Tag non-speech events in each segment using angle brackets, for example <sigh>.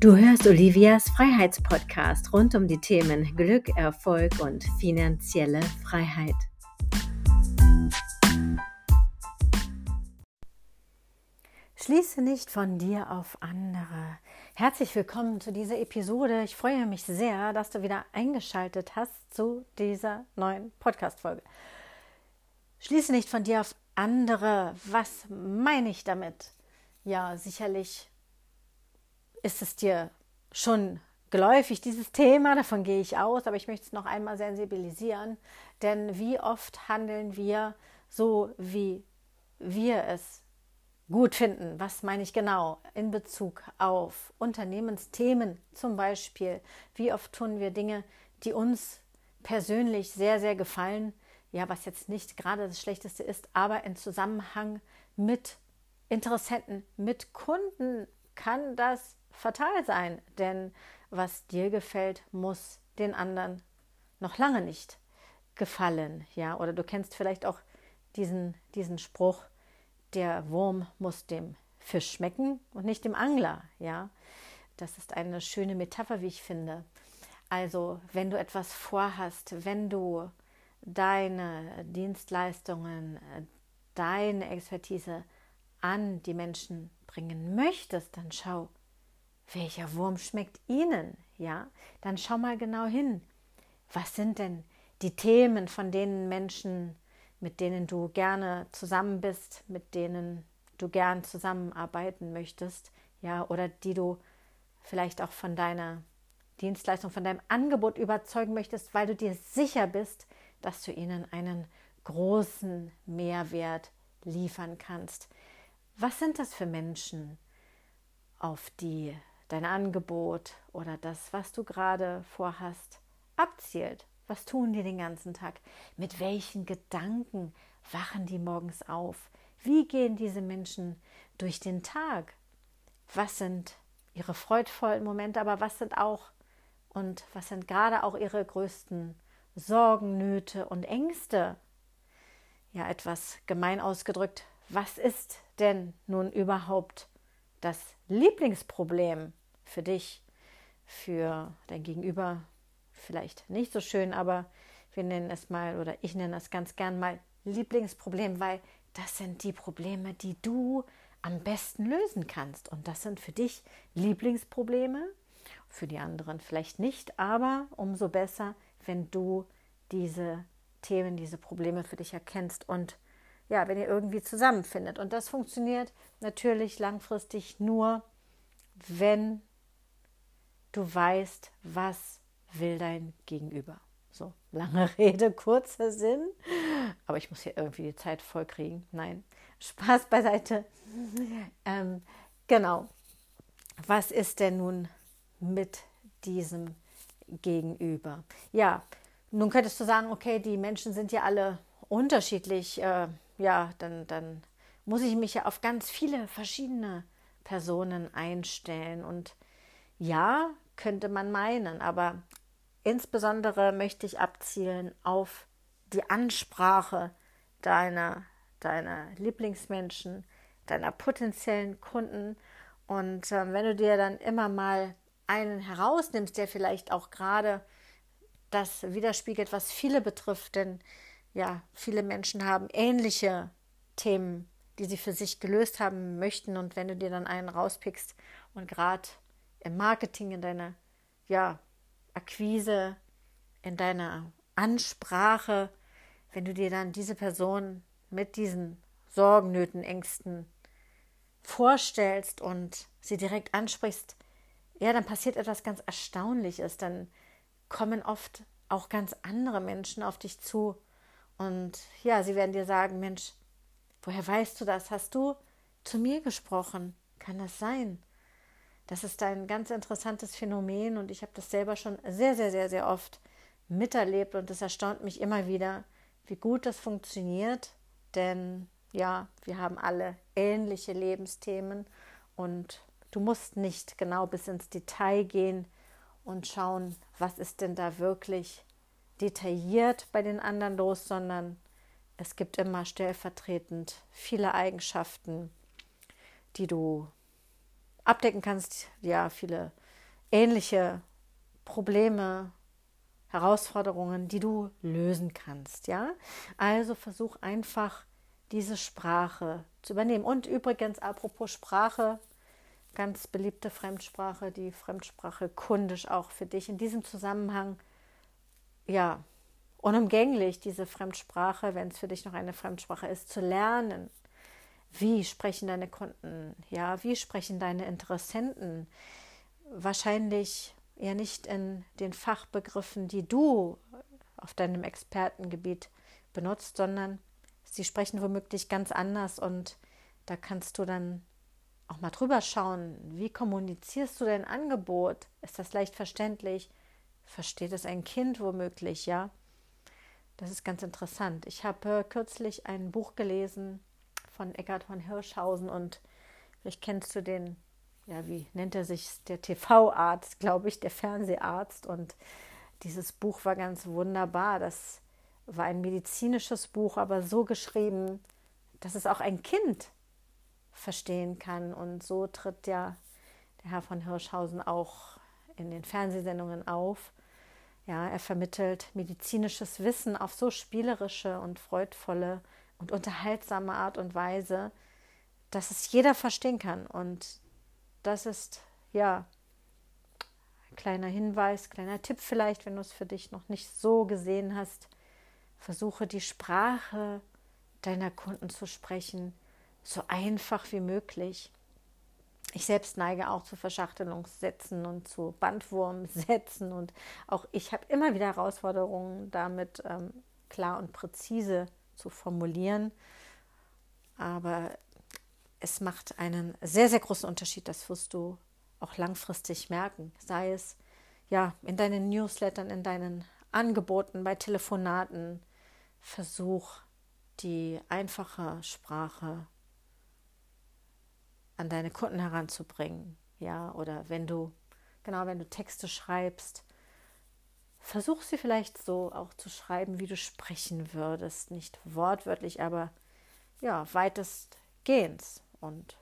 Du hörst Olivias Freiheitspodcast rund um die Themen Glück, Erfolg und finanzielle Freiheit. Schließe nicht von dir auf andere. Herzlich willkommen zu dieser Episode. Ich freue mich sehr, dass du wieder eingeschaltet hast zu dieser neuen Podcast-Folge. Schließe nicht von dir auf andere. Was meine ich damit? Ja, sicherlich ist es dir schon geläufig, dieses Thema, davon gehe ich aus, aber ich möchte es noch einmal sensibilisieren, denn wie oft handeln wir so, wie wir es gut finden. Was meine ich genau in Bezug auf Unternehmensthemen zum Beispiel? Wie oft tun wir Dinge, die uns persönlich sehr, sehr gefallen? Ja, was jetzt nicht gerade das Schlechteste ist, aber in Zusammenhang mit Interessenten, mit Kunden kann das fatal sein, denn was dir gefällt, muss den anderen noch lange nicht gefallen, ja, oder du kennst vielleicht auch diesen, diesen Spruch, der Wurm muss dem Fisch schmecken und nicht dem Angler, ja. Das ist eine schöne Metapher, wie ich finde. Also, wenn du etwas vorhast, wenn du deine Dienstleistungen, deine Expertise an die Menschen bringen möchtest, dann schau, welcher Wurm schmeckt Ihnen? Ja, dann schau mal genau hin. Was sind denn die Themen von den Menschen, mit denen du gerne zusammen bist, mit denen du gern zusammenarbeiten möchtest, ja, oder die du vielleicht auch von deiner Dienstleistung, von deinem Angebot überzeugen möchtest, weil du dir sicher bist, dass du ihnen einen großen Mehrwert liefern kannst. Was sind das für Menschen, auf die dein Angebot oder das, was du gerade vorhast, abzielt. Was tun die den ganzen Tag? Mit welchen Gedanken wachen die morgens auf? Wie gehen diese Menschen durch den Tag? Was sind ihre freudvollen Momente, aber was sind auch und was sind gerade auch ihre größten Sorgen, Nöte und Ängste? Ja, etwas gemein ausgedrückt, was ist denn nun überhaupt das Lieblingsproblem für dich, für dein Gegenüber vielleicht nicht so schön, aber wir nennen es mal oder ich nenne es ganz gern mal Lieblingsproblem, weil das sind die Probleme, die du am besten lösen kannst. Und das sind für dich Lieblingsprobleme, für die anderen vielleicht nicht, aber umso besser, wenn du diese Themen, diese Probleme für dich erkennst und ja, wenn ihr irgendwie zusammenfindet. Und das funktioniert natürlich langfristig nur, wenn du weißt, was will dein Gegenüber. So, lange <laughs> Rede, kurzer Sinn. Aber ich muss hier irgendwie die Zeit voll kriegen. Nein, Spaß beiseite. <laughs> Ähm, genau. Was ist denn nun mit diesem Gegenüber? Ja, nun könntest du sagen, okay, die Menschen sind ja alle unterschiedlich. Äh, ja, dann, dann muss ich mich ja auf ganz viele verschiedene Personen einstellen. Und ja, könnte man meinen, aber insbesondere möchte ich abzielen auf die Ansprache deiner, deiner Lieblingsmenschen, deiner potenziellen Kunden. Und äh, wenn du dir dann immer mal einen herausnimmst, der vielleicht auch gerade das widerspiegelt, was viele betrifft, denn ja, viele Menschen haben ähnliche Themen, die sie für sich gelöst haben möchten. Und wenn du dir dann einen rauspickst und gerade im Marketing, in deiner ja, Akquise, in deiner Ansprache, wenn du dir dann diese Person mit diesen Sorgen, Nöten, Ängsten vorstellst und sie direkt ansprichst, ja, dann passiert etwas ganz Erstaunliches. Dann kommen oft auch ganz andere Menschen auf dich zu und ja, sie werden dir sagen, Mensch, woher weißt du das? Hast du zu mir gesprochen? Kann das sein? Das ist ein ganz interessantes Phänomen und ich habe das selber schon sehr, sehr, sehr, sehr oft miterlebt und es erstaunt mich immer wieder, wie gut das funktioniert, denn ja, wir haben alle ähnliche Lebensthemen und du musst nicht genau bis ins Detail gehen und schauen, was ist denn da wirklich detailliert bei den anderen los, sondern es gibt immer stellvertretend viele Eigenschaften, die du abdecken kannst. Ja, viele ähnliche Probleme, Herausforderungen, die du lösen kannst, ja? Also versuch einfach diese Sprache zu übernehmen. Und übrigens, apropos Sprache, ganz beliebte Fremdsprache, die Fremdsprache kundisch auch für dich in diesem Zusammenhang, ja, unumgänglich, diese Fremdsprache, wenn es für dich noch eine Fremdsprache ist, zu lernen. Wie sprechen deine Kunden? Ja, wie sprechen deine Interessenten? Wahrscheinlich ja nicht in den Fachbegriffen, die du auf deinem Expertengebiet benutzt, sondern sie sprechen womöglich ganz anders und da kannst du dann auch mal drüber schauen, wie kommunizierst du dein Angebot? Ist das leicht verständlich? Versteht es ein Kind womöglich, ja? Das ist ganz interessant. Ich habe kürzlich ein Buch gelesen von Eckhard von Hirschhausen und vielleicht kennst du den, ja, wie nennt er sich, der TV-Arzt, glaube ich, der Fernseharzt. Und dieses Buch war ganz wunderbar. Das war ein medizinisches Buch, aber so geschrieben, dass es auch ein Kind verstehen kann. Und so tritt ja der Herr von Hirschhausen auch in den Fernsehsendungen auf. Ja, er vermittelt medizinisches Wissen auf so spielerische und freudvolle und unterhaltsame Art und Weise, dass es jeder verstehen kann. Und das ist ja ein kleiner Hinweis, kleiner Tipp vielleicht, wenn du es für dich noch nicht so gesehen hast. Versuche die Sprache deiner Kunden zu sprechen, so einfach wie möglich. Ich selbst neige auch zu Verschachtelungssätzen und zu Bandwurmsätzen und auch ich habe immer wieder Herausforderungen damit, ähm, klar und präzise zu formulieren. Aber es macht einen sehr, sehr großen Unterschied, das wirst du auch langfristig merken. Sei es ja in deinen Newslettern, in deinen Angeboten, bei Telefonaten. Versuch die einfache Sprache an deine Kunden heranzubringen. Ja, oder wenn du, genau, wenn du Texte schreibst, versuch sie vielleicht so auch zu schreiben, wie du sprechen würdest. Nicht wortwörtlich, aber ja, weitestgehend. Und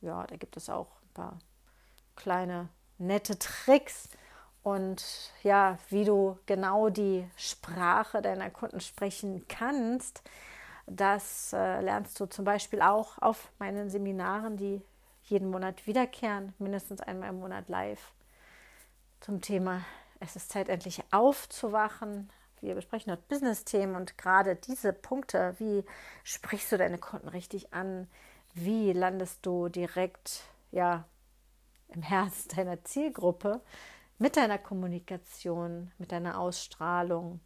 ja, da gibt es auch ein paar kleine nette Tricks und ja, wie du genau die Sprache deiner Kunden sprechen kannst. Das äh, lernst du zum Beispiel auch auf meinen Seminaren, die jeden Monat wiederkehren, mindestens einmal im Monat live zum Thema es ist Zeit, endlich aufzuwachen. Wir besprechen dort Business-Themen und gerade diese Punkte, wie sprichst du deine Kunden richtig an? Wie landest du direkt ja, im Herz deiner Zielgruppe mit deiner Kommunikation, mit deiner Ausstrahlung?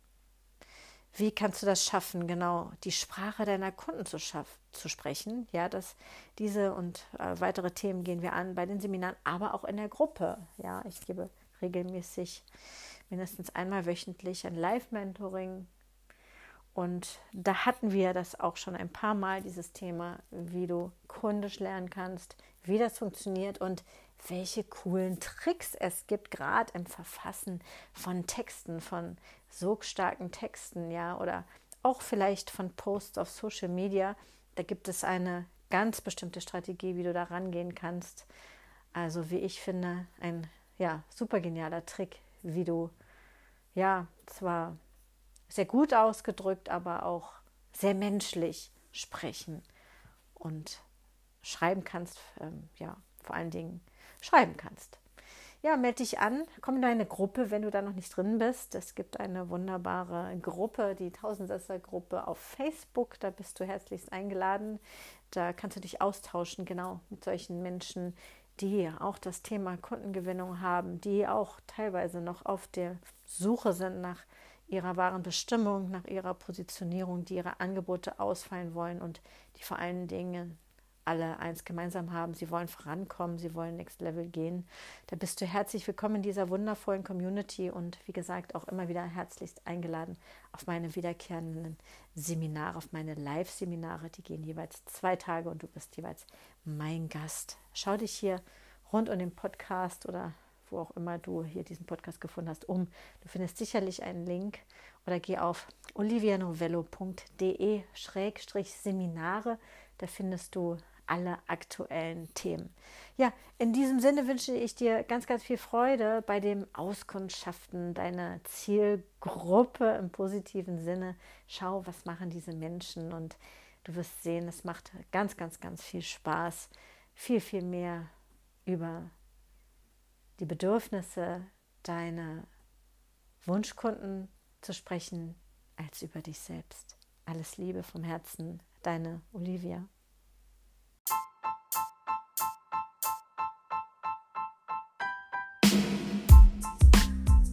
Wie kannst du das schaffen, genau die Sprache deiner Kunden zu, zu sprechen? Ja, dass diese und äh, weitere Themen gehen wir an bei den Seminaren, aber auch in der Gruppe. Ja, ich gebe regelmäßig mindestens einmal wöchentlich ein Live-Mentoring. Und da hatten wir das auch schon ein paar Mal, dieses Thema, wie du kundisch lernen kannst, wie das funktioniert und welche coolen Tricks es gibt, gerade im Verfassen von Texten, von so starken Texten, ja, oder auch vielleicht von Posts auf Social Media. Da gibt es eine ganz bestimmte Strategie, wie du da rangehen kannst. Also, wie ich finde, ein ja, super genialer Trick, wie du ja zwar sehr gut ausgedrückt, aber auch sehr menschlich sprechen und schreiben kannst, ähm, ja, vor allen Dingen schreiben kannst. Ja, melde dich an, komm in deine Gruppe, wenn du da noch nicht drin bist. Es gibt eine wunderbare Gruppe, die Tausendsasser-Gruppe auf Facebook. Da bist du herzlichst eingeladen. Da kannst du dich austauschen, genau mit solchen Menschen, die auch das Thema Kundengewinnung haben, die auch teilweise noch auf der Suche sind nach ihrer wahren Bestimmung, nach ihrer Positionierung, die ihre Angebote ausfallen wollen und die vor allen Dingen alle eins gemeinsam haben. Sie wollen vorankommen, sie wollen Next Level gehen. Da bist du herzlich willkommen in dieser wundervollen Community und wie gesagt auch immer wieder herzlichst eingeladen auf meine wiederkehrenden Seminare, auf meine Live-Seminare. Die gehen jeweils zwei Tage und du bist jeweils mein Gast. Schau dich hier rund um den Podcast oder wo auch immer du hier diesen Podcast gefunden hast, um. Du findest sicherlich einen Link oder geh auf olivianovello.de-seminare. Da findest du alle aktuellen Themen. Ja, in diesem Sinne wünsche ich dir ganz, ganz viel Freude bei dem Auskundschaften deiner Zielgruppe im positiven Sinne. Schau, was machen diese Menschen und du wirst sehen, es macht ganz, ganz, ganz viel Spaß, viel, viel mehr über die Bedürfnisse deiner Wunschkunden zu sprechen, als über dich selbst. Alles Liebe vom Herzen, deine Olivia.